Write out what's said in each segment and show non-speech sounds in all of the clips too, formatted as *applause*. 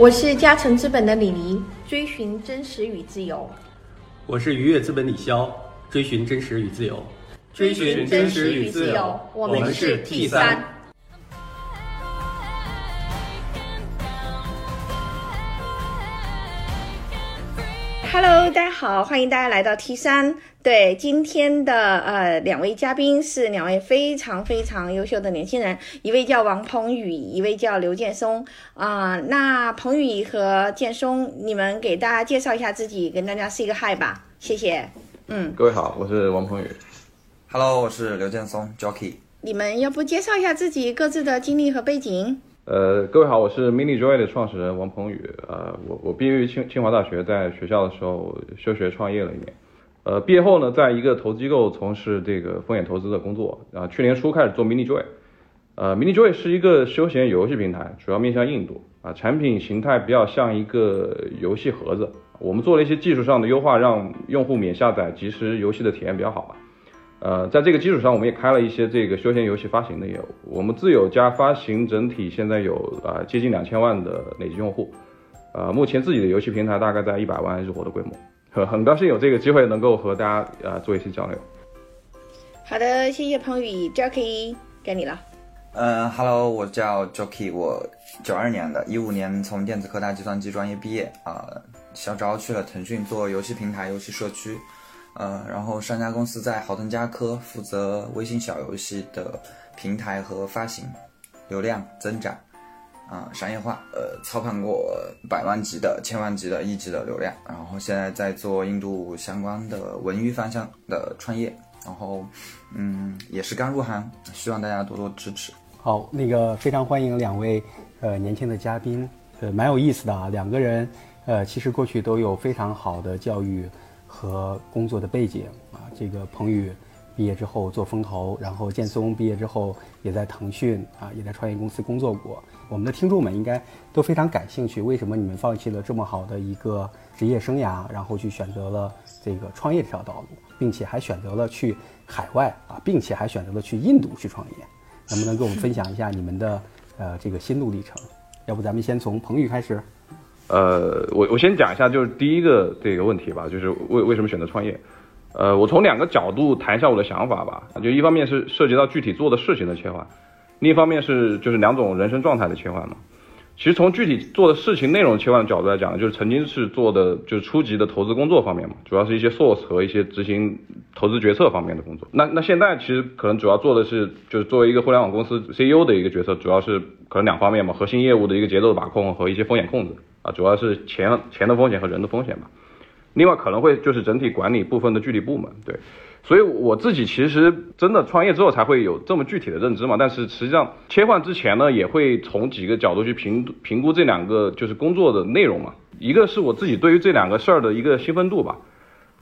我是嘉诚资本的李黎，追寻真实与自由。我是愉悦资本李潇，追寻真实与自由。追寻真实与自由，我们是 T 三。Hello，大家好，欢迎大家来到 T 三。对，今天的呃两位嘉宾是两位非常非常优秀的年轻人，一位叫王鹏宇，一位叫刘建松啊。那鹏宇和建松，你们给大家介绍一下自己，跟大家 say 个 hi 吧，谢谢。嗯，各位好，我是王鹏宇。Hello，我是刘建松，Jockey。你们要不介绍一下自己各自的经历和背景？呃，各位好，我是 Mini Joy 的创始人王鹏宇。呃，我我毕业于清清华大学，在学校的时候休学创业了一年。呃，毕业后呢，在一个投资机构从事这个风险投资的工作。啊去年初开始做 Mini Joy。呃，Mini Joy 是一个休闲游戏平台，主要面向印度。啊，产品形态比较像一个游戏盒子。我们做了一些技术上的优化，让用户免下载及时游戏的体验比较好吧。呃，在这个基础上，我们也开了一些这个休闲游戏发行的业务。我们自有加发行整体现在有啊接近两千万的累计用户，呃，目前自己的游戏平台大概在一百万日活的规模。很很高兴有这个机会能够和大家呃做一些交流。好的，谢谢彭宇，Jockey 该你了。嗯，Hello，我叫 Jockey，我九二年的，一五年从电子科大计算机专业毕业啊，小招去了腾讯做游戏平台、游戏社区。呃，然后上家公司在豪腾家科负责微信小游戏的平台和发行，流量增长，啊，商业化，呃，操盘过百万级的、千万级的、亿级的流量，然后现在在做印度相关的文娱方向的创业，然后，嗯，也是刚入行，希望大家多多支持。好，那个非常欢迎两位呃年轻的嘉宾，呃，蛮有意思的啊，两个人，呃，其实过去都有非常好的教育。和工作的背景啊，这个彭宇毕业之后做风投，然后建松毕业之后也在腾讯啊，也在创业公司工作过。我们的听众们应该都非常感兴趣，为什么你们放弃了这么好的一个职业生涯，然后去选择了这个创业这条道路，并且还选择了去海外啊，并且还选择了去印度去创业？能不能跟我们分享一下你们的呃这个心路历程？要不咱们先从彭宇开始。呃，我我先讲一下，就是第一个这个问题吧，就是为为什么选择创业？呃，我从两个角度谈一下我的想法吧。就一方面是涉及到具体做的事情的切换，另一方面是就是两种人生状态的切换嘛。其实从具体做的事情内容切换角度来讲，就是曾经是做的就是初级的投资工作方面嘛，主要是一些 source 和一些执行投资决策方面的工作。那那现在其实可能主要做的是就是作为一个互联网公司 CEO 的一个角色，主要是可能两方面嘛，核心业务的一个节奏把控和一些风险控制。啊，主要是钱钱的风险和人的风险吧，另外可能会就是整体管理部分的具体部门，对，所以我自己其实真的创业之后才会有这么具体的认知嘛，但是实际上切换之前呢，也会从几个角度去评评估这两个就是工作的内容嘛，一个是我自己对于这两个事儿的一个兴奋度吧，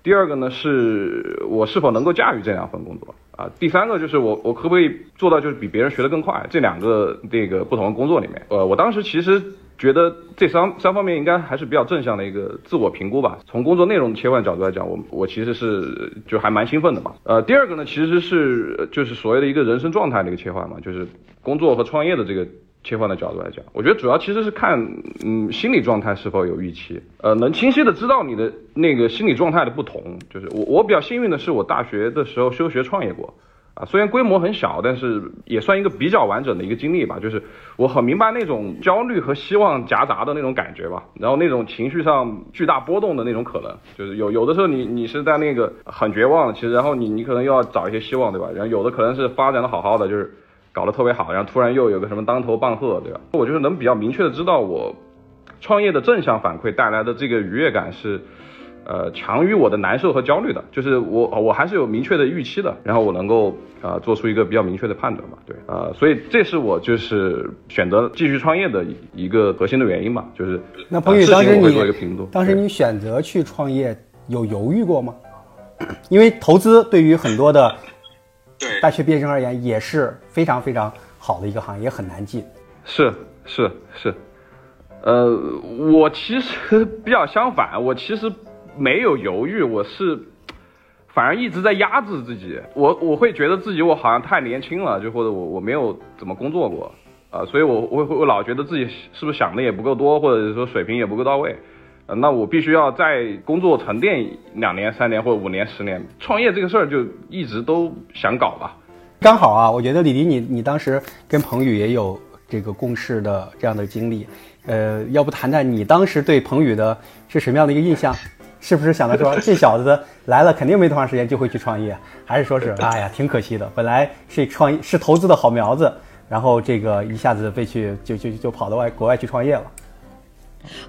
第二个呢是我是否能够驾驭这两份工作啊，第三个就是我我可不可以做到就是比别人学得更快，这两个这个不同的工作里面，呃，我当时其实。觉得这三三方面应该还是比较正向的一个自我评估吧。从工作内容切换角度来讲，我我其实是就还蛮兴奋的嘛。呃，第二个呢，其实是就是所谓的一个人生状态的一个切换嘛，就是工作和创业的这个切换的角度来讲，我觉得主要其实是看嗯心理状态是否有预期，呃，能清晰的知道你的那个心理状态的不同。就是我我比较幸运的是，我大学的时候休学创业过。啊，虽然规模很小，但是也算一个比较完整的一个经历吧。就是我很明白那种焦虑和希望夹杂的那种感觉吧，然后那种情绪上巨大波动的那种可能，就是有有的时候你你是在那个很绝望，其实然后你你可能又要找一些希望，对吧？然后有的可能是发展的好好的，就是搞得特别好，然后突然又有个什么当头棒喝，对吧？我就是能比较明确的知道我创业的正向反馈带来的这个愉悦感是。呃，强于我的难受和焦虑的，就是我我还是有明确的预期的，然后我能够啊做出一个比较明确的判断嘛，对，啊，所以这是我就是选择继续创业的一个核心的原因嘛，就是那彭宇当时你当时你选择去创业有犹豫过吗？*coughs* 因为投资对于很多的大学毕业生而言也是非常非常好的一个行业，很难进。是是是，呃，我其实 *laughs* 比较相反，我其实。没有犹豫，我是反而一直在压制自己。我我会觉得自己我好像太年轻了，就或者我我没有怎么工作过，啊，所以我我我老觉得自己是不是想的也不够多，或者说水平也不够到位，那我必须要在工作沉淀两年、三年或者五年、十年，创业这个事儿就一直都想搞吧。刚好啊，我觉得李迪你你当时跟彭宇也有这个共事的这样的经历，呃，要不谈谈你当时对彭宇的是什么样的一个印象？是不是想着说这小子来了肯定没多长时间就会去创业，还是说是哎呀挺可惜的，本来是创业是投资的好苗子，然后这个一下子被去就就就跑到外国外去创业了。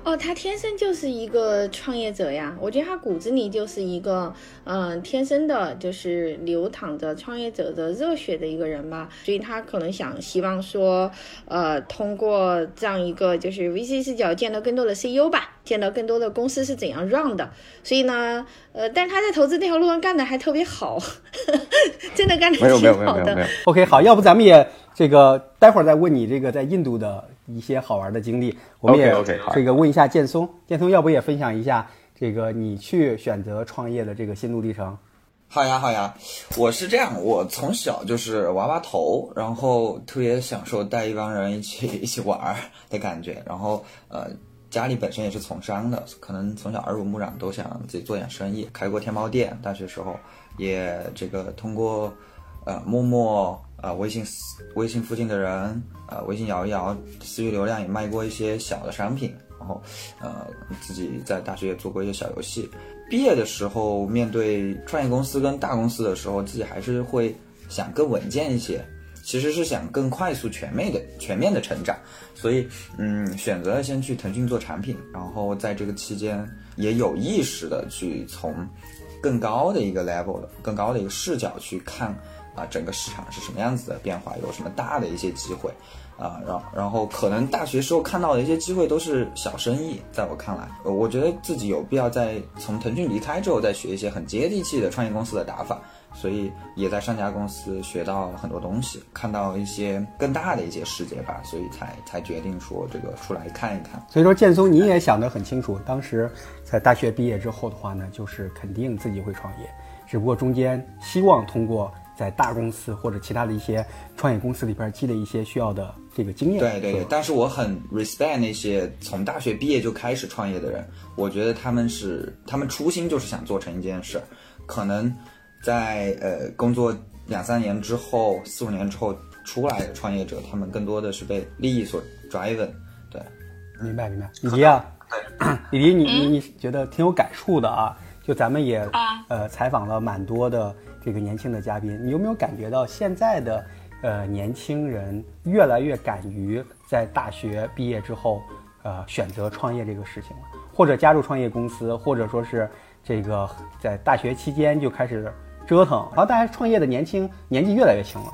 哦，他天生就是一个创业者呀！我觉得他骨子里就是一个，嗯，天生的就是流淌着创业者的热血的一个人吧。所以他可能想希望说，呃，通过这样一个就是 VC 视角见到更多的 CEO 吧，见到更多的公司是怎样 run 的。所以呢，呃，但是他在投资这条路上干的还特别好，*laughs* 真的干的挺好的。OK，好，要不咱们也这个待会儿再问你这个在印度的。一些好玩的经历，我们也这个问一下建松，建松要不也分享一下这个你去选择创业的这个心路历程？好呀，好呀，我是这样，我从小就是娃娃头，然后特别享受带一帮人一起一起玩的感觉，然后呃家里本身也是从商的，可能从小耳濡目染都想自己做点生意，开过天猫店，大学时候也这个通过呃陌陌。啊，微信微信附近的人，啊，微信摇一摇，私域流量也卖过一些小的商品，然后，呃，自己在大学也做过一些小游戏。毕业的时候，面对创业公司跟大公司的时候，自己还是会想更稳健一些，其实是想更快速、全面的、全面的成长。所以，嗯，选择了先去腾讯做产品，然后在这个期间也有意识的去从更高的一个 level 的、更高的一个视角去看。啊，整个市场是什么样子的变化？有什么大的一些机会？啊，然然后可能大学时候看到的一些机会都是小生意，在我看来，我觉得自己有必要在从腾讯离开之后再学一些很接地气的创业公司的打法，所以也在上家公司学到很多东西，看到一些更大的一些世界吧，所以才才决定说这个出来看一看。所以说，建松你也想得很清楚，当时在大学毕业之后的话呢，就是肯定自己会创业，只不过中间希望通过。在大公司或者其他的一些创业公司里边积累一些需要的这个经验。对对对，但是我很 respect 那些从大学毕业就开始创业的人，我觉得他们是他们初心就是想做成一件事，可能在呃工作两三年之后、四五年之后出来的创业者，他们更多的是被利益所 driven。对，明白明白。李迪啊，*clears throat* 李迪，你你你觉得挺有感触的啊？就咱们也呃采访了蛮多的。这个年轻的嘉宾，你有没有感觉到现在的呃年轻人越来越敢于在大学毕业之后，呃选择创业这个事情了，或者加入创业公司，或者说是这个在大学期间就开始折腾，然后大家创业的年轻年纪越来越轻了。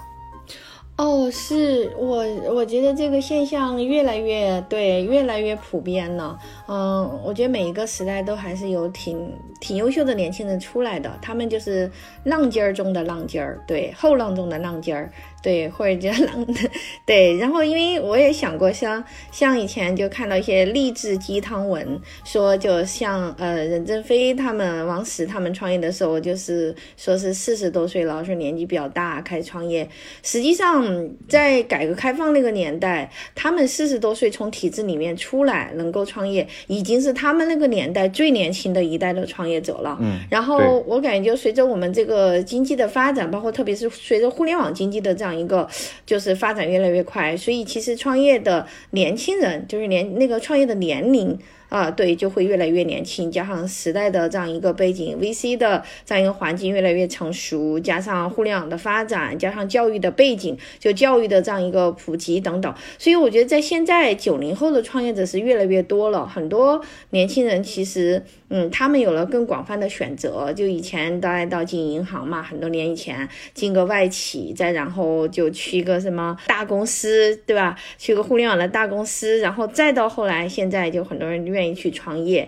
哦，是我，我觉得这个现象越来越对，越来越普遍了。嗯，我觉得每一个时代都还是有挺挺优秀的年轻人出来的，他们就是浪尖儿中的浪尖儿，对，后浪中的浪尖儿。对，或者叫浪的，*laughs* 对。然后，因为我也想过，像像以前就看到一些励志鸡汤文，说就像呃任正非他们、王石他们创业的时候，就是说是四十多岁了，说年纪比较大开始创业。实际上，在改革开放那个年代，他们四十多岁从体制里面出来能够创业，已经是他们那个年代最年轻的一代的创业者了。嗯。然后我感觉，随着我们这个经济的发展，包括特别是随着互联网经济的这样。一个就是发展越来越快，所以其实创业的年轻人，就是年那个创业的年龄。啊，对，就会越来越年轻，加上时代的这样一个背景，VC 的这样一个环境越来越成熟，加上互联网的发展，加上教育的背景，就教育的这样一个普及等等，所以我觉得在现在九零后的创业者是越来越多了，很多年轻人其实，嗯，他们有了更广泛的选择，就以前大家到进银行嘛，很多年以前进个外企，再然后就去一个什么大公司，对吧？去个互联网的大公司，然后再到后来，现在就很多人愿意。去创业，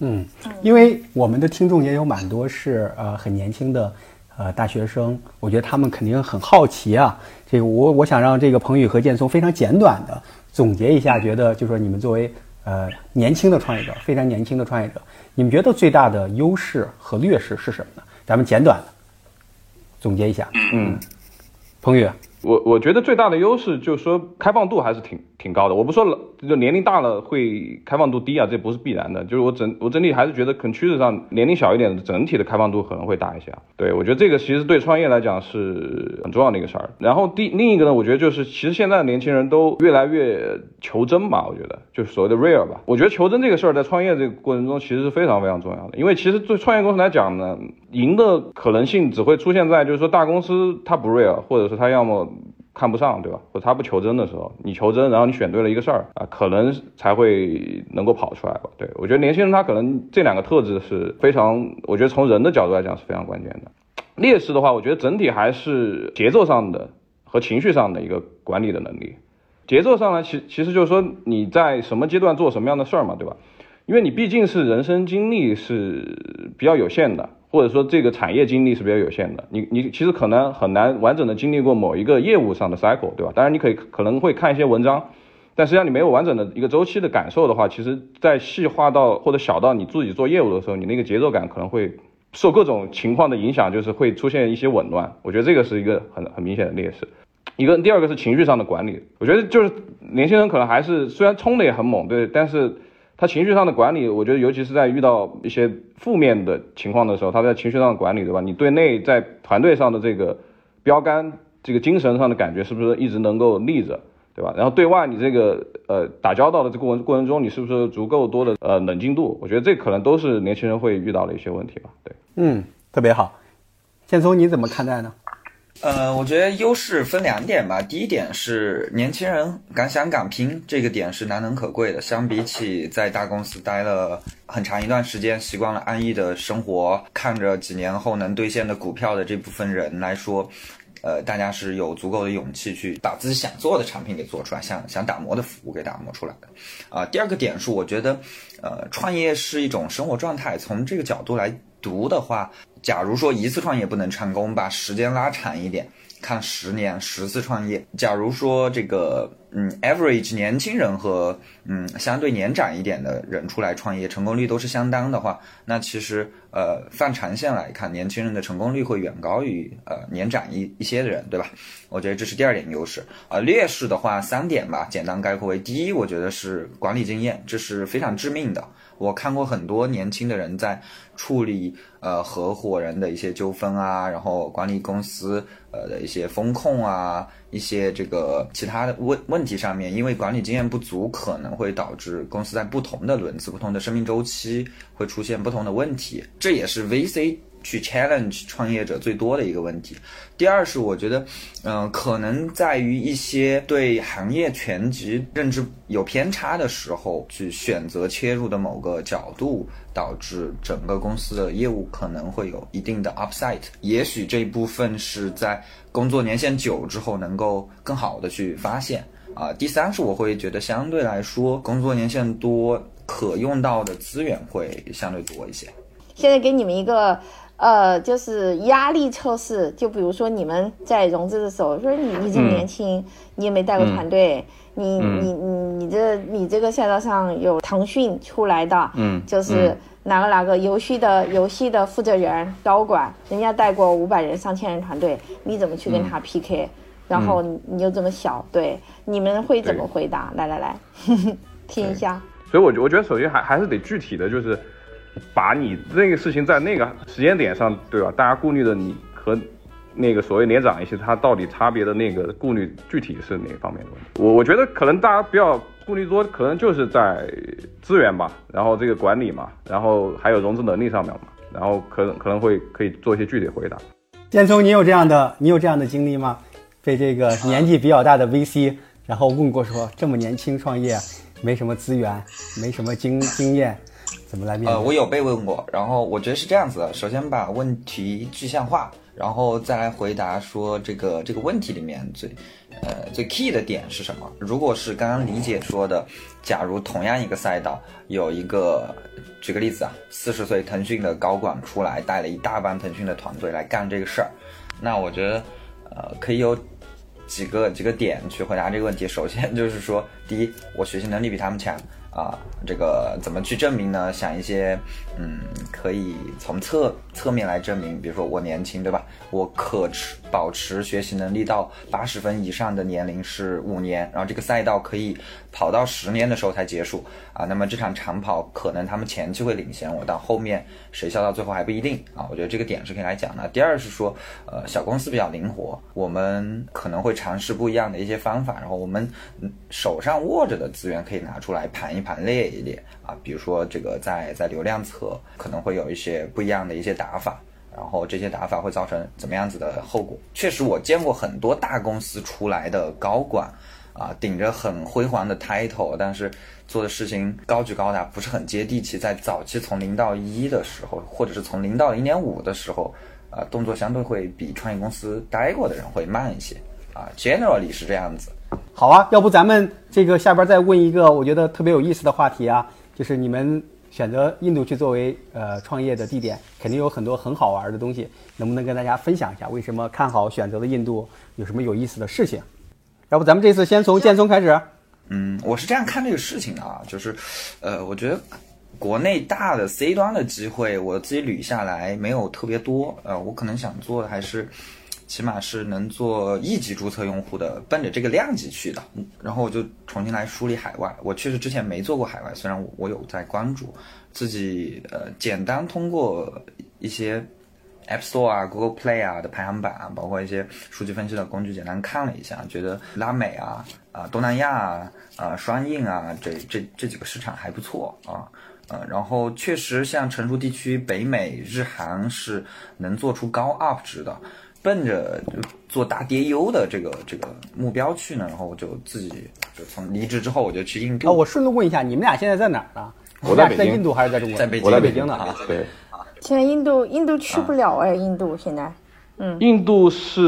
嗯，因为我们的听众也有蛮多是呃很年轻的呃大学生，我觉得他们肯定很好奇啊。这个我我想让这个彭宇和建松非常简短的总结一下，觉得就说你们作为呃年轻的创业者，非常年轻的创业者，你们觉得最大的优势和劣势是什么呢？咱们简短的总结一下。嗯，彭宇，我我觉得最大的优势就是说开放度还是挺挺高的。我不说了，就年龄大了会开放度低啊，这不是必然的。就是我整我整体还是觉得可能趋势上年龄小一点的整体的开放度可能会大一些啊。对我觉得这个其实对创业来讲是很重要的一个事儿。然后第另一个呢，我觉得就是其实现在的年轻人都越来越求真吧，我觉得就是所谓的 real 吧。我觉得求真这个事儿在创业这个过程中其实是非常非常重要的，因为其实对创业公司来讲呢，赢的可能性只会出现在就是说大公司它不 real，或者是它要么。看不上，对吧？或者他不求真的时候，你求真，然后你选对了一个事儿啊，可能才会能够跑出来吧。对我觉得年轻人他可能这两个特质是非常，我觉得从人的角度来讲是非常关键的。劣势的话，我觉得整体还是节奏上的和情绪上的一个管理的能力。节奏上呢，其其实就是说你在什么阶段做什么样的事儿嘛，对吧？因为你毕竟是人生经历是比较有限的。或者说这个产业经历是比较有限的，你你其实可能很难完整的经历过某一个业务上的 cycle，对吧？当然你可以可能会看一些文章，但实际上你没有完整的一个周期的感受的话，其实在细化到或者小到你自己做业务的时候，你那个节奏感可能会受各种情况的影响，就是会出现一些紊乱。我觉得这个是一个很很明显的劣势。一个第二个是情绪上的管理，我觉得就是年轻人可能还是虽然冲的也很猛，对，但是。他情绪上的管理，我觉得尤其是在遇到一些负面的情况的时候，他在情绪上的管理，对吧？你对内在团队上的这个标杆，这个精神上的感觉是不是一直能够立着，对吧？然后对外你这个呃打交道的这个过过程中，你是不是足够多的呃冷静度？我觉得这可能都是年轻人会遇到的一些问题吧。对，嗯，特别好，建聪你怎么看待呢？呃，我觉得优势分两点吧。第一点是年轻人敢想敢拼，这个点是难能可贵的。相比起在大公司待了很长一段时间，习惯了安逸的生活，看着几年后能兑现的股票的这部分人来说，呃，大家是有足够的勇气去把自己想做的产品给做出来，想想打磨的服务给打磨出来的。啊，第二个点是，我觉得，呃，创业是一种生活状态。从这个角度来读的话。假如说一次创业不能成功，把时间拉长一点，看十年十次创业。假如说这个嗯，average 年轻人和嗯相对年长一点的人出来创业，成功率都是相当的话，那其实呃放长线来看，年轻人的成功率会远高于呃年长一一些的人，对吧？我觉得这是第二点优势。啊，劣势的话三点吧，简单概括为：第一，我觉得是管理经验，这是非常致命的。我看过很多年轻的人在处理呃合伙人的一些纠纷啊，然后管理公司呃的一些风控啊，一些这个其他的问问题上面，因为管理经验不足，可能会导致公司在不同的轮次、不同的生命周期会出现不同的问题，这也是 VC。去 challenge 创业者最多的一个问题。第二是我觉得，嗯，可能在于一些对行业全局认知有偏差的时候，去选择切入的某个角度，导致整个公司的业务可能会有一定的 upside。也许这一部分是在工作年限久之后能够更好的去发现。啊，第三是我会觉得相对来说，工作年限多，可用到的资源会相对多一些。现在给你们一个。呃，就是压力测试，就比如说你们在融资的时候，说你你这么年轻，你也没带过团队，你你你你这你这个赛道上有腾讯出来的，嗯，就是哪个哪个游戏的游戏的负责人高管，人家带过五百人上千人团队，你怎么去跟他 PK？然后你又这么小，对，你们会怎么回答？来来来，*laughs* 听一下。所以，我我觉得首先还还是得具体的就是。把你这个事情在那个时间点上，对吧？大家顾虑的你和那个所谓年长一些，他到底差别的那个顾虑具体是哪方面的问题？我我觉得可能大家不要顾虑多，可能就是在资源吧，然后这个管理嘛，然后还有融资能力上面嘛，然后可能可能会可以做一些具体回答。建聪，你有这样的你有这样的经历吗？被这个年纪比较大的 VC 然后问过说，这么年轻创业，没什么资源，没什么经经验。怎么来面对？呃，我有被问过，然后我觉得是这样子的：首先把问题具象化，然后再来回答说这个这个问题里面最呃最 key 的点是什么。如果是刚刚李姐说的，假如同样一个赛道有一个，举个例子啊，四十岁腾讯的高管出来带了一大帮腾讯的团队来干这个事儿，那我觉得呃可以有几个几个点去回答这个问题。首先就是说，第一，我学习能力比他们强。啊，这个怎么去证明呢？想一些，嗯，可以从侧侧面来证明，比如说我年轻，对吧？我可持保持学习能力到八十分以上的年龄是五年，然后这个赛道可以跑到十年的时候才结束啊。那么这场长跑可能他们前期会领先我，但后面谁笑到最后还不一定啊。我觉得这个点是可以来讲的。第二是说，呃，小公司比较灵活，我们可能会尝试不一样的一些方法，然后我们手上握着的资源可以拿出来盘一盘、盘列一列啊。比如说这个在在流量侧可能会有一些不一样的一些打法。然后这些打法会造成怎么样子的后果？确实，我见过很多大公司出来的高管，啊，顶着很辉煌的 title，但是做的事情高举高打，不是很接地气。在早期从零到一的时候，或者是从零到零点五的时候，啊，动作相对会比创业公司待过的人会慢一些。啊，generally 是这样子。好啊，要不咱们这个下边再问一个我觉得特别有意思的话题啊，就是你们。选择印度去作为呃创业的地点，肯定有很多很好玩的东西，能不能跟大家分享一下？为什么看好选择了印度？有什么有意思的事情？要不咱们这次先从建松开始？嗯，我是这样看这个事情的啊，就是，呃，我觉得国内大的 C 端的机会，我自己捋下来没有特别多，呃，我可能想做的还是。起码是能做一级注册用户的，奔着这个量级去的。然后我就重新来梳理海外。我确实之前没做过海外，虽然我我有在关注，自己呃简单通过一些 App Store 啊、Google Play 啊的排行榜啊，包括一些数据分析的工具，简单看了一下，觉得拉美啊、啊东南亚啊、啊双印啊这这这几个市场还不错啊。呃，然后确实像成熟地区北美、日韩是能做出高 UP 值的。奔着就做大跌优的这个这个目标去呢，然后我就自己就从离职之后我就去印度。啊，我顺路问一下，你们俩现在在哪儿呢？我在北京。在印度还是在中国？在北京。我在北京的啊。对。现在印度印度去不了哎，印度现在。嗯。印度是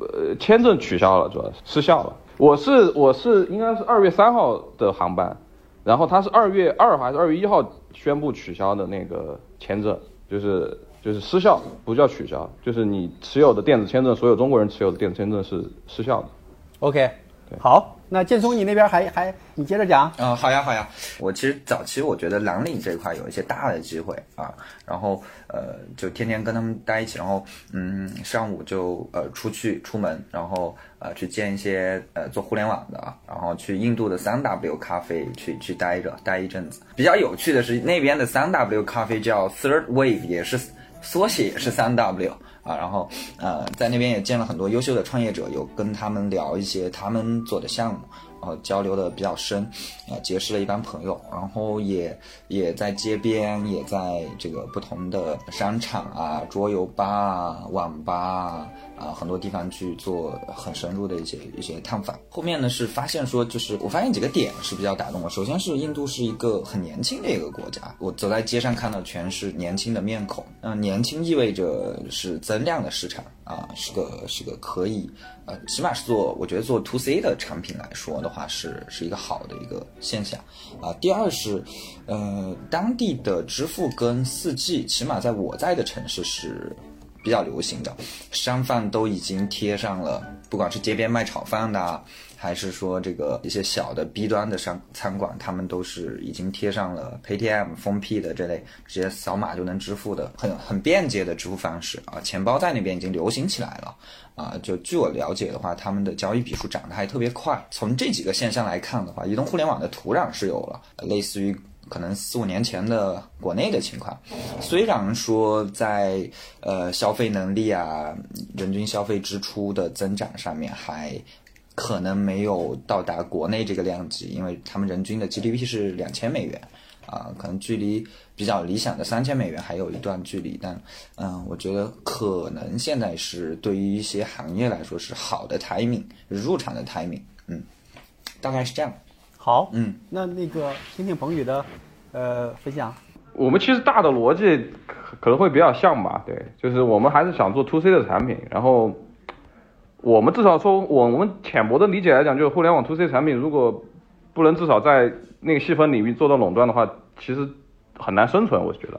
呃签证取消了，主要是失效了。我是我是应该是二月三号的航班，然后他是二月二号还是二月一号宣布取消的那个签证，就是。就是失效，不叫取消，就是你持有的电子签证，所有中国人持有的电子签证是失效的。OK，好，那建松你那边还还你接着讲啊，好呀好呀，我其实早期我觉得蓝领这块有一些大的机会啊，然后呃就天天跟他们待一起，然后嗯上午就呃出去出门，然后呃去见一些呃做互联网的，然后去印度的三 W 咖啡去去待着待一阵子。比较有趣的是那边的三 W 咖啡叫 Third Wave，也是。缩写也是三 W 啊，然后呃，在那边也见了很多优秀的创业者，有跟他们聊一些他们做的项目，然后交流的比较深，啊，结识了一帮朋友，然后也也在街边，也在这个不同的商场啊、桌游吧、网吧啊。啊，很多地方去做很深入的一些一些探访。后面呢是发现说，就是我发现几个点是比较打动我。首先是印度是一个很年轻的一个国家，我走在街上看到全是年轻的面孔。嗯，年轻意味着是增量的市场啊，是个是个可以，呃，起码是做我觉得做 to C 的产品来说的话，是是一个好的一个现象。啊，第二是，呃，当地的支付跟四 G，起码在我在的城市是。比较流行的商贩都已经贴上了，不管是街边卖炒饭的，还是说这个一些小的 B 端的商餐馆，他们都是已经贴上了 Paytm、封闭的这类直接扫码就能支付的很很便捷的支付方式啊。钱包在那边已经流行起来了啊。就据我了解的话，他们的交易笔数涨得还特别快。从这几个现象来看的话，移动互联网的土壤是有了，类似于。可能四五年前的国内的情况，虽然说在呃消费能力啊、人均消费支出的增长上面还可能没有到达国内这个量级，因为他们人均的 GDP 是两千美元啊，可能距离比较理想的三千美元还有一段距离。但嗯，我觉得可能现在是对于一些行业来说是好的 timing，入场的 timing，嗯，大概是这样。好，嗯，那那个听听彭宇的，呃，分享。我们其实大的逻辑可可能会比较像吧，对，就是我们还是想做 to C 的产品，然后我们至少说，我我们浅薄的理解来讲，就是互联网 to C 产品如果不能至少在那个细分领域做到垄断的话，其实很难生存，我觉得。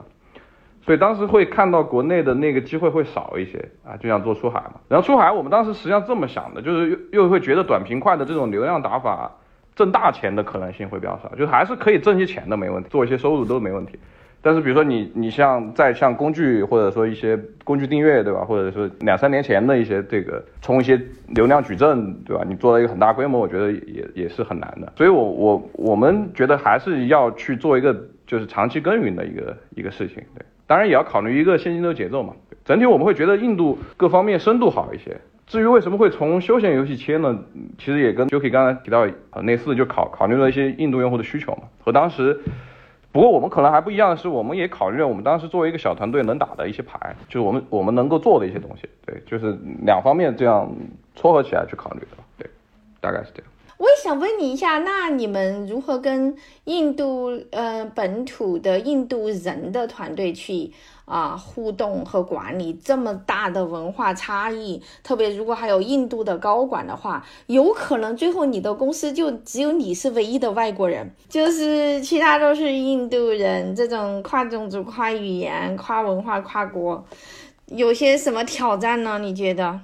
所以当时会看到国内的那个机会会少一些啊，就想做出海嘛。然后出海，我们当时实际上这么想的，就是又又会觉得短平快的这种流量打法。挣大钱的可能性会比较少，就是还是可以挣些钱的，没问题，做一些收入都没问题。但是比如说你你像在像工具或者说一些工具订阅对吧，或者是两三年前的一些这个充一些流量矩阵对吧，你做了一个很大规模，我觉得也也是很难的。所以我我我们觉得还是要去做一个就是长期耕耘的一个一个事情，对，当然也要考虑一个现金流节奏嘛。整体我们会觉得印度各方面深度好一些。至于为什么会从休闲游戏切呢？其实也跟 Joki 刚才提到类似，就考考虑了一些印度用户的需求嘛，和当时。不过我们可能还不一样的是，我们也考虑了我们当时作为一个小团队能打的一些牌，就是我们我们能够做的一些东西，对，就是两方面这样撮合起来去考虑的，对，大概是这样。我也想问你一下，那你们如何跟印度呃本土的印度人的团队去？啊，互动和管理这么大的文化差异，特别如果还有印度的高管的话，有可能最后你的公司就只有你是唯一的外国人，就是其他都是印度人。这种跨种族、跨语言、跨文化、跨国，有些什么挑战呢？你觉得？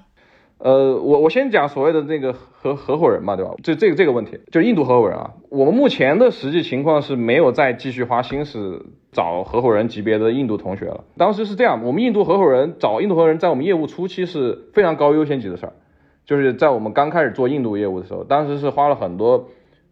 呃，我我先讲所谓的那个合合伙人嘛，对吧？这这个这个问题，就印度合伙人啊，我们目前的实际情况是没有再继续花心思找合伙人级别的印度同学了。当时是这样，我们印度合伙人找印度合伙人，在我们业务初期是非常高优先级的事儿，就是在我们刚开始做印度业务的时候，当时是花了很多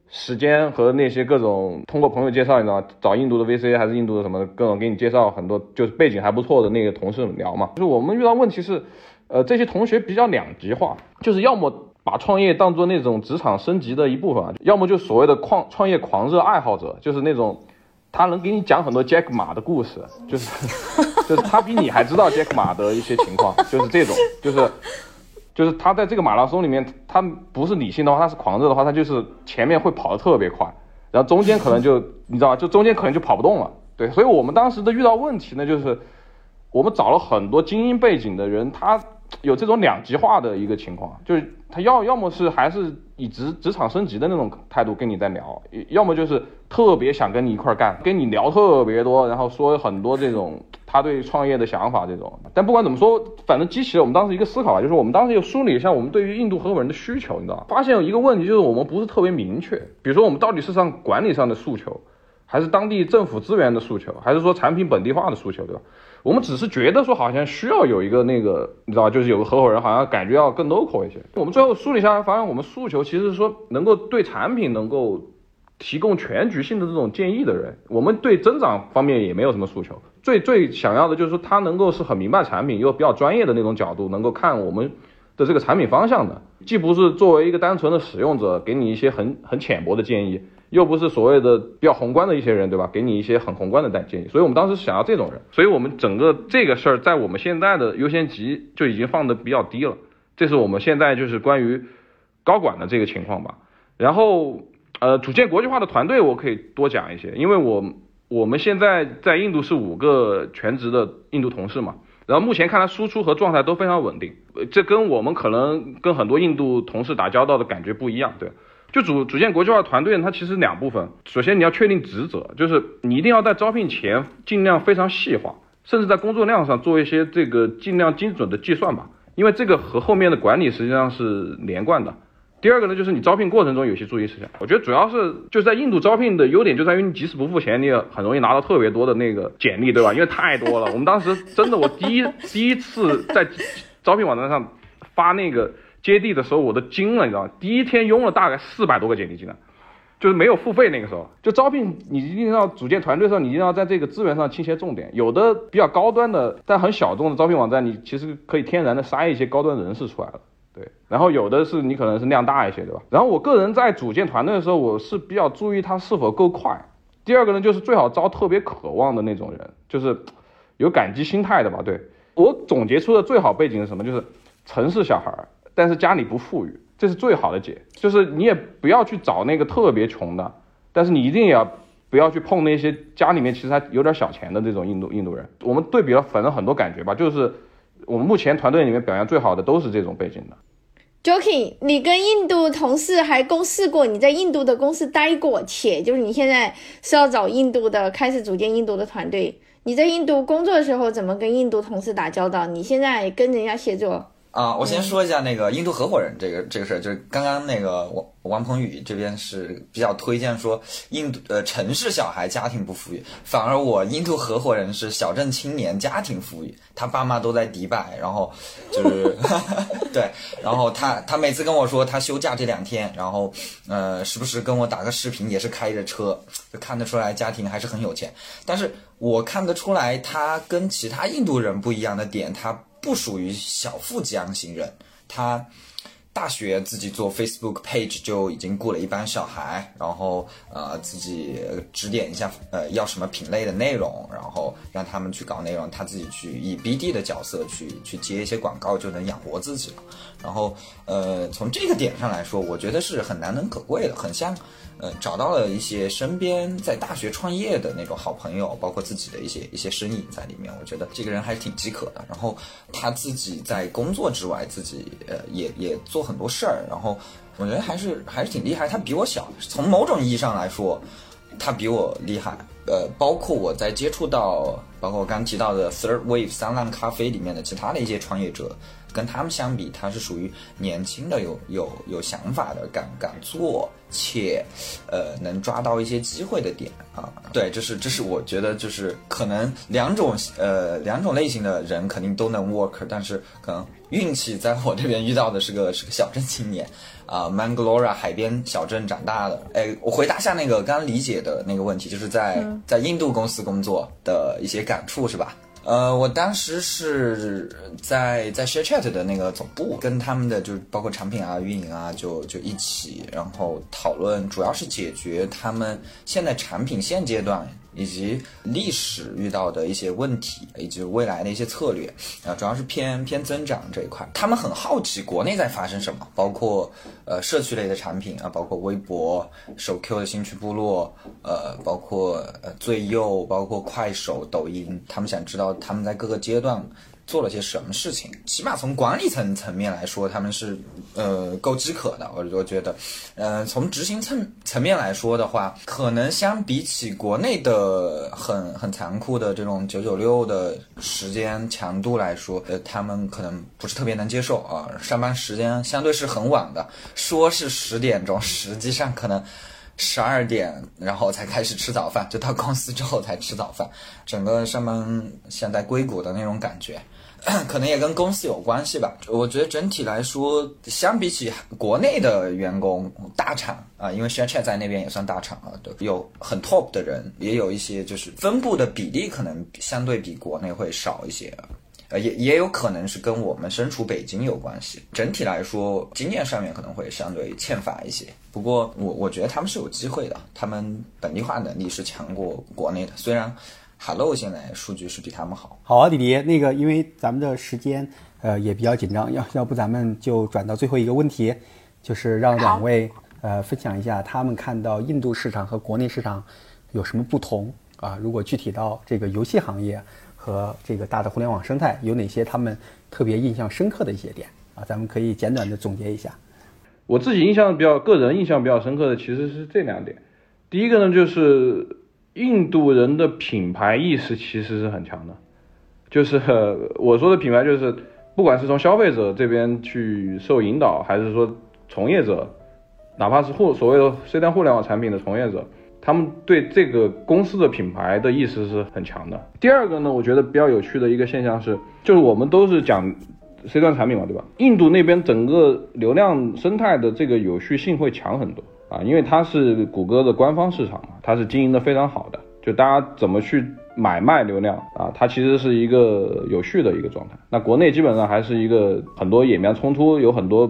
时间和那些各种通过朋友介绍，你知道找印度的 VC 还是印度的什么各种给你介绍很多就是背景还不错的那个同事聊嘛，就是我们遇到问题是。呃，这些同学比较两极化，就是要么把创业当做那种职场升级的一部分，要么就所谓的创创业狂热爱好者，就是那种他能给你讲很多杰克马的故事，就是 *laughs* 就是他比你还知道杰克马的一些情况，*laughs* 就是这种，就是就是他在这个马拉松里面，他不是理性的话，他是狂热的话，他就是前面会跑得特别快，然后中间可能就你知道，就中间可能就跑不动了，对，所以我们当时的遇到问题呢，就是我们找了很多精英背景的人，他。有这种两极化的一个情况，就是他要要么是还是以职职场升级的那种态度跟你在聊，要么就是特别想跟你一块干，跟你聊特别多，然后说很多这种他对创业的想法这种。但不管怎么说，反正激起了我们当时一个思考吧，就是我们当时又梳理一下我们对于印度合伙人的需求，你知道？发现有一个问题，就是我们不是特别明确，比如说我们到底是上管理上的诉求，还是当地政府资源的诉求，还是说产品本地化的诉求，对吧？我们只是觉得说好像需要有一个那个，你知道就是有个合伙人，好像感觉要更 local 一些。我们最后梳理下来，发现我们诉求其实是说能够对产品能够提供全局性的这种建议的人。我们对增长方面也没有什么诉求，最最想要的就是说他能够是很明白产品又比较专业的那种角度，能够看我们的这个产品方向的，既不是作为一个单纯的使用者给你一些很很浅薄的建议。又不是所谓的比较宏观的一些人，对吧？给你一些很宏观的建议，所以我们当时想要这种人，所以我们整个这个事儿在我们现在的优先级就已经放的比较低了。这是我们现在就是关于高管的这个情况吧。然后，呃，组建国际化的团队，我可以多讲一些，因为我我们现在在印度是五个全职的印度同事嘛，然后目前看来输出和状态都非常稳定，这跟我们可能跟很多印度同事打交道的感觉不一样，对。就组组建国际化团队，它其实两部分。首先你要确定职责，就是你一定要在招聘前尽量非常细化，甚至在工作量上做一些这个尽量精准的计算吧，因为这个和后面的管理实际上是连贯的。第二个呢，就是你招聘过程中有些注意事项。我觉得主要是就是在印度招聘的优点就在于你即使不付钱，你也很容易拿到特别多的那个简历，对吧？因为太多了。我们当时真的，我第一第一次在招聘网站上发那个。接地的时候我都惊了，你知道吗？第一天用了大概四百多个简历进来，就是没有付费那个时候。就招聘你一定要组建团队的时候，你一定要在这个资源上倾斜重点。有的比较高端的但很小众的招聘网站，你其实可以天然的筛一些高端人士出来了，对。然后有的是你可能是量大一些，对吧？然后我个人在组建团队的时候，我是比较注意他是否够快。第二个呢，就是最好招特别渴望的那种人，就是有感激心态的吧。对我总结出的最好背景是什么？就是城市小孩儿。但是家里不富裕，这是最好的解。就是你也不要去找那个特别穷的，但是你一定也要不要去碰那些家里面其实还有点小钱的这种印度印度人。我们对比了，反正很多感觉吧，就是我们目前团队里面表现最好的都是这种背景的。Joking，你跟印度同事还共事过，你在印度的公司待过，且就是你现在是要找印度的，开始组建印度的团队。你在印度工作的时候怎么跟印度同事打交道？你现在跟人家协作？啊，我先说一下那个印度合伙人这个这个事儿，就是刚刚那个王王鹏宇这边是比较推荐说印度呃城市小孩家庭不富裕，反而我印度合伙人是小镇青年家庭富裕，他爸妈都在迪拜，然后就是 *laughs* 对，然后他他每次跟我说他休假这两天，然后呃时不时跟我打个视频，也是开着车，就看得出来家庭还是很有钱，但是我看得出来他跟其他印度人不一样的点，他。不属于小富即安型人，他大学自己做 Facebook page 就已经雇了一班小孩，然后呃自己指点一下呃要什么品类的内容，然后让他们去搞内容，他自己去以 BD 的角色去去接一些广告就能养活自己了。然后呃从这个点上来说，我觉得是很难能可贵的，很像。呃，找到了一些身边在大学创业的那种好朋友，包括自己的一些一些身影在里面。我觉得这个人还是挺饥渴的。然后他自己在工作之外，自己呃也也做很多事儿。然后我觉得还是还是挺厉害。他比我小，从某种意义上来说，他比我厉害。呃，包括我在接触到，包括我刚提到的 Third Wave 三浪咖啡里面的其他的一些创业者。跟他们相比，他是属于年轻的，有有有想法的，敢敢做，且，呃，能抓到一些机会的点啊。对，这是这是我觉得就是可能两种呃两种类型的人肯定都能 work，但是可能运气在我这边遇到的是个 *laughs* 是个小镇青年啊，Mangalore 海边小镇长大的。哎，我回答下那个刚刚理解的那个问题，就是在在印度公司工作的一些感触是吧？呃，我当时是在在 ShareChat 的那个总部，跟他们的就是包括产品啊、运营啊，就就一起，然后讨论，主要是解决他们现在产品现阶段。以及历史遇到的一些问题，以及未来的一些策略，啊，主要是偏偏增长这一块。他们很好奇国内在发生什么，包括呃社区类的产品啊，包括微博、手 Q 的兴趣部落，呃，包括呃最右，包括快手、抖音，他们想知道他们在各个阶段。做了些什么事情？起码从管理层层面来说，他们是呃够饥渴的。我我觉得，呃，从执行层层面来说的话，可能相比起国内的很很残酷的这种九九六的时间强度来说，呃，他们可能不是特别能接受啊。上班时间相对是很晚的，说是十点钟，实际上可能十二点，然后才开始吃早饭，就到公司之后才吃早饭。整个上班像在硅谷的那种感觉。*clears throat* 可能也跟公司有关系吧。我觉得整体来说，相比起国内的员工大厂啊，因为 ShareChat 在那边也算大厂啊，对，有很 top 的人，也有一些就是分布的比例可能相对比国内会少一些。呃，也也有可能是跟我们身处北京有关系。整体来说，经验上面可能会相对欠乏一些。不过，我我觉得他们是有机会的，他们本地化能力是强过国内的，虽然。Hello，现在数据是比他们好。好啊，弟弟，那个因为咱们的时间呃也比较紧张，要要不咱们就转到最后一个问题，就是让两位呃分享一下他们看到印度市场和国内市场有什么不同啊？如果具体到这个游戏行业和这个大的互联网生态，有哪些他们特别印象深刻的一些点啊？咱们可以简短的总结一下。我自己印象比较个人印象比较深刻的其实是这两点，第一个呢就是。印度人的品牌意识其实是很强的，就是 *laughs* 我说的品牌，就是不管是从消费者这边去受引导，还是说从业者，哪怕是互所谓的 C 端互联网产品的从业者，他们对这个公司的品牌的意识是很强的。第二个呢，我觉得比较有趣的一个现象是，就是我们都是讲 C 端产品嘛，对吧？印度那边整个流量生态的这个有序性会强很多。啊，因为它是谷歌的官方市场嘛，它是经营的非常好的，就大家怎么去买卖流量啊，它其实是一个有序的一个状态。那国内基本上还是一个很多野蛮冲突，有很多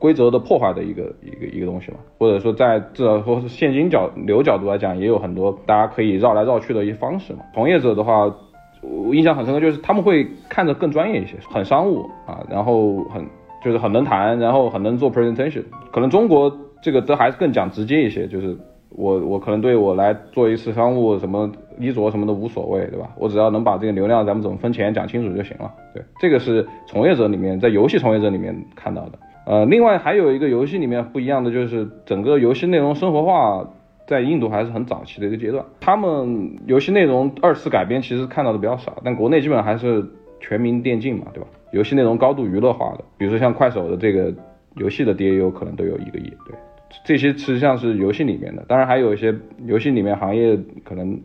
规则的破坏的一个一个一个东西嘛，或者说在至少说是现金角流角度来讲，也有很多大家可以绕来绕去的一些方式嘛。从业者的话，我印象很深刻，就是他们会看着更专业一些，很商务啊，然后很就是很能谈，然后很能做 presentation，可能中国。这个都还是更讲直接一些，就是我我可能对我来做一次商务什么衣着什么的无所谓，对吧？我只要能把这个流量咱们怎么分钱讲清楚就行了。对，这个是从业者里面在游戏从业者里面看到的。呃，另外还有一个游戏里面不一样的就是整个游戏内容生活化在印度还是很早期的一个阶段，他们游戏内容二次改编其实看到的比较少，但国内基本上还是全民电竞嘛，对吧？游戏内容高度娱乐化的，比如说像快手的这个游戏的 DAU 可能都有一个亿，对，这些实际上是游戏里面的，当然还有一些游戏里面行业可能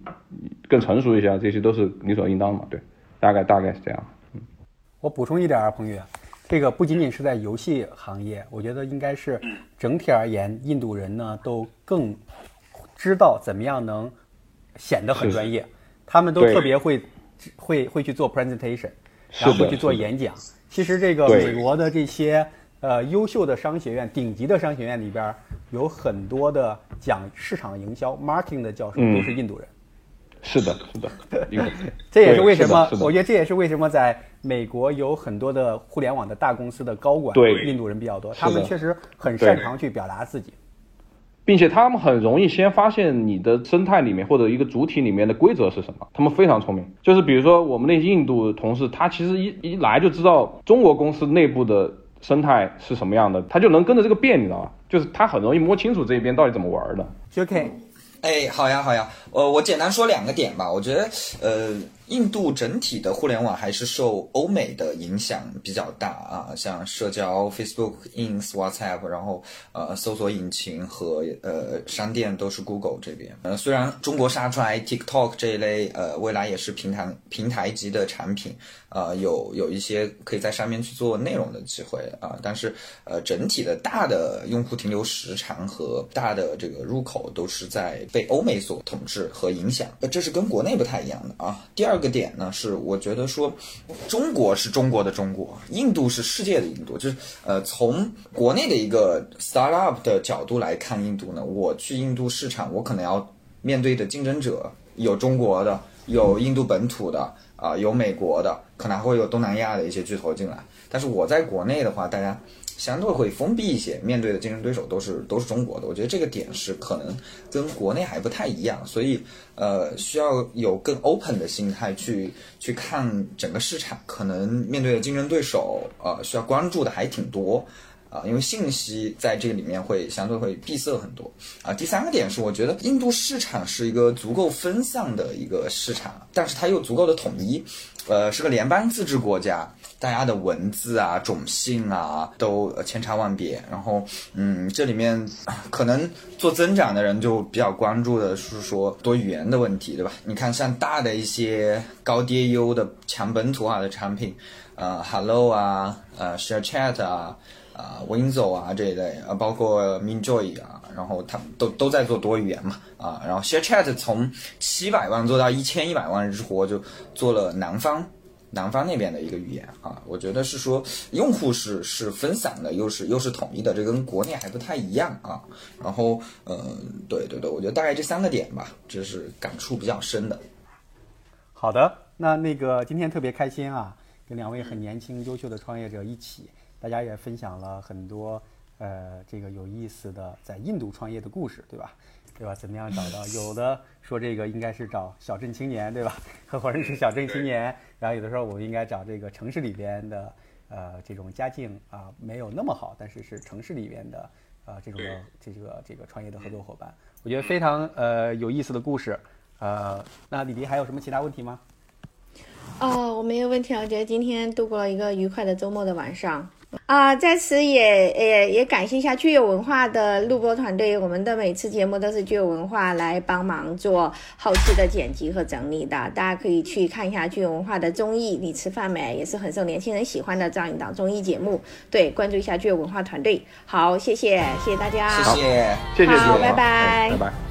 更成熟一些，这些都是理所应当嘛，对，大概大概是这样。嗯我补充一点啊，彭宇，这个不仅仅是在游戏行业，我觉得应该是整体而言，印度人呢都更知道怎么样能显得很专业，他们都特别会会会去做 presentation，然后会去做演讲。其实这个美国的这些呃优秀的商学院、顶级的商学院里边，有很多的讲市场营销 marketing 的教授都是印度人。是的，是的，*laughs* 这也是为什么我觉得这也是为什么在美国有很多的互联网的大公司的高管，对。印度人比较多，他们确实很擅长去表达自己，并且他们很容易先发现你的生态里面或者一个主体里面的规则是什么，他们非常聪明。就是比如说我们那些印度同事，他其实一一来就知道中国公司内部的生态是什么样的，他就能跟着这个变，你知道吗？就是他很容易摸清楚这一边到底怎么玩的。OK。哎，好呀，好呀，呃，我简单说两个点吧。我觉得，呃，印度整体的互联网还是受欧美的影响比较大啊，像社交 Facebook、Ins、WhatsApp，然后呃，搜索引擎和呃商店都是 Google 这边。呃，虽然中国杀出来 TikTok 这一类，呃，未来也是平台平台级的产品。呃，有有一些可以在上面去做内容的机会啊，但是呃，整体的大的用户停留时长和大的这个入口都是在被欧美所统治和影响，呃，这是跟国内不太一样的啊。第二个点呢，是我觉得说，中国是中国的中国，印度是世界的印度，就是呃，从国内的一个 startup 的角度来看印度呢，我去印度市场，我可能要面对的竞争者有中国的，有印度本土的。啊，有美国的，可能还会有东南亚的一些巨头进来。但是我在国内的话，大家相对会封闭一些，面对的竞争对手都是都是中国的。我觉得这个点是可能跟国内还不太一样，所以呃，需要有更 open 的心态去去看整个市场。可能面对的竞争对手，呃，需要关注的还挺多。啊，因为信息在这个里面会相对会闭塞很多啊。第三个点是，我觉得印度市场是一个足够分散的一个市场，但是它又足够的统一，呃，是个联邦自治国家，大家的文字啊、种姓啊都千差万别。然后，嗯，这里面可能做增长的人就比较关注的是说多语言的问题，对吧？你看，像大的一些高 DAU 的强本土化的产品，呃，Hello 啊，呃，Share Chat 啊。啊，Winzo 啊这一类啊，包括 Minjoy 啊，然后他们都都在做多语言嘛啊，然后 ShareChat 从七百万做到一千一百万日活，就做了南方南方那边的一个语言啊，我觉得是说用户是是分散的，又是又是统一的，这跟国内还不太一样啊。然后嗯，对对对，我觉得大概这三个点吧，这是感触比较深的。好的，那那个今天特别开心啊，跟两位很年轻优秀的创业者一起。大家也分享了很多，呃，这个有意思的在印度创业的故事，对吧？对吧？怎么样找到？有的说这个应该是找小镇青年，对吧？合伙人是小镇青年。然后有的时候我们应该找这个城市里边的，呃，这种家境啊没有那么好，但是是城市里边的，呃，这种的这个这个创业的合作伙伴。我觉得非常呃有意思的故事。呃，那李迪还有什么其他问题吗？哦，我没有问题了。我觉得今天度过了一个愉快的周末的晚上。啊，在此也也也感谢一下具有文化的录播团队，我们的每次节目都是具有文化来帮忙做后期的剪辑和整理的，大家可以去看一下具有文化的综艺。你吃饭没？也是很受年轻人喜欢的这样一档综艺节目，对，关注一下具有文化团队。好，谢谢，谢谢大家，谢谢，谢谢，好，拜拜，拜拜。